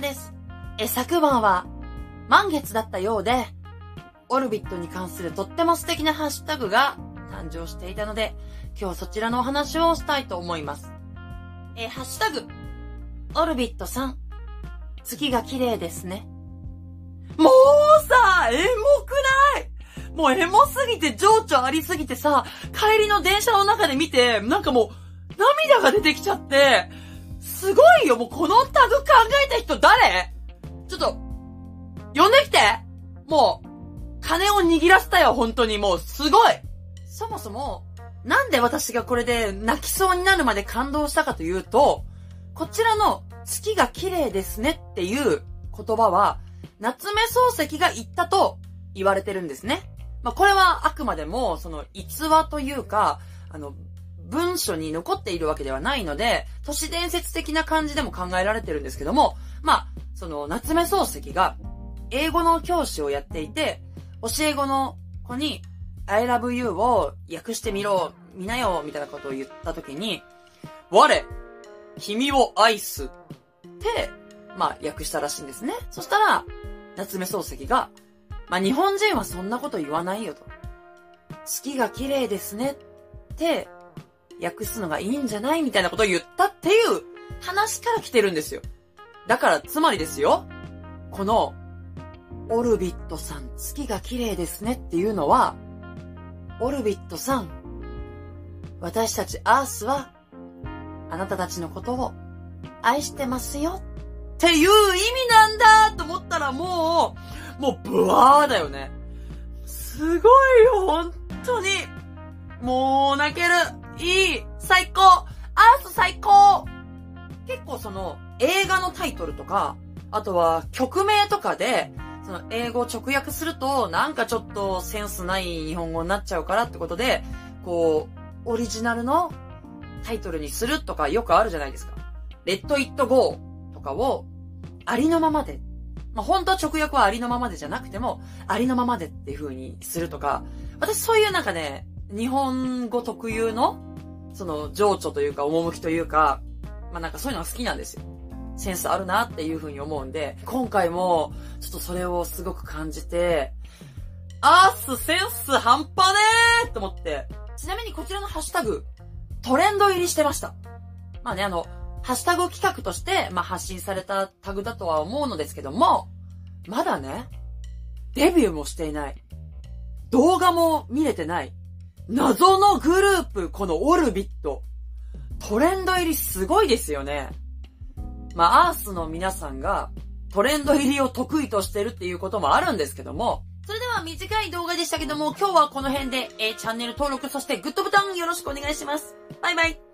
ですえ、昨晩は満月だったようで、オルビットに関するとっても素敵なハッシュタグが誕生していたので、今日そちらのお話をしたいと思います。えーハッシュタグ、オルビットさん、月が綺麗ですね。もうさ、エモくない？もうエモすぎて情緒ありすぎてさ、帰りの電車の中で見て、なんかもう、涙が出てきちゃって、すごいよ、もうこのタグ考えた人誰？ちょっと、呼んできて。もう、金を握らせたよ、本当に。もう、すごい。そもそも、なんで私がこれで泣きそうになるまで感動したかというと、こちらの月が綺麗ですねっていう言葉は、夏目漱石が言ったと言われてるんですね。まあ、これはあくまでも、その逸話というか、あの、文書に残っているわけではないので、都市伝説的な感じでも考えられてるんですけども、まあ、その夏目漱石が英語の教師をやっていて、教え子の子に I love you を訳してみろ、見なよ、みたいなことを言ったときに、我、君を愛すって、まあ訳したらしいんですね。そしたら、夏目漱石が、まあ日本人はそんなこと言わないよと。月が綺麗ですねって、訳すのがいいんじゃないみたいなことを言ったっていう話から来てるんですよ。だから、つまりですよ。この、オルビットさん、月が綺麗ですねっていうのは、オルビットさん、私たちアースは、あなたたちのことを愛してますよっていう意味なんだと思ったらもう、もうブワーだよね。すごいよ、本当に。もう泣ける。いい。最高。アース最高。結構その映画のタイトルとか、あとは曲名とかで、その英語を直訳すると、なんかちょっとセンスない日本語になっちゃうからってことで、こう、オリジナルのタイトルにするとかよくあるじゃないですか。レッド・イット・ゴーとかをありのままで。まあ、本当は直訳はありのままでじゃなくても、ありのままでっていう風にするとか、私そういうなんかね、日本語特有の、その情緒というか、趣というか、まあなんかそういうのが好きなんですよ。センスあるなっていう風に思うんで、今回も、ちょっとそれをすごく感じて、アースセンス半端ねーって思って、ちなみにこちらのハッシュタグ、トレンド入りしてました。まあね、あの、ハッシュタグ企画として、まあ発信されたタグだとは思うのですけども、まだね、デビューもしていない。動画も見れてない。謎のグループ、このオルビット。トレンド入りすごいですよね。まあ、アースの皆さんがトレンド入りを得意としてるっていうこともあるんですけども、それでは短い動画でしたけども、今日はこの辺で、えーチャンネル登録、そしてグッドボタンよろしくお願いします。バイバイ。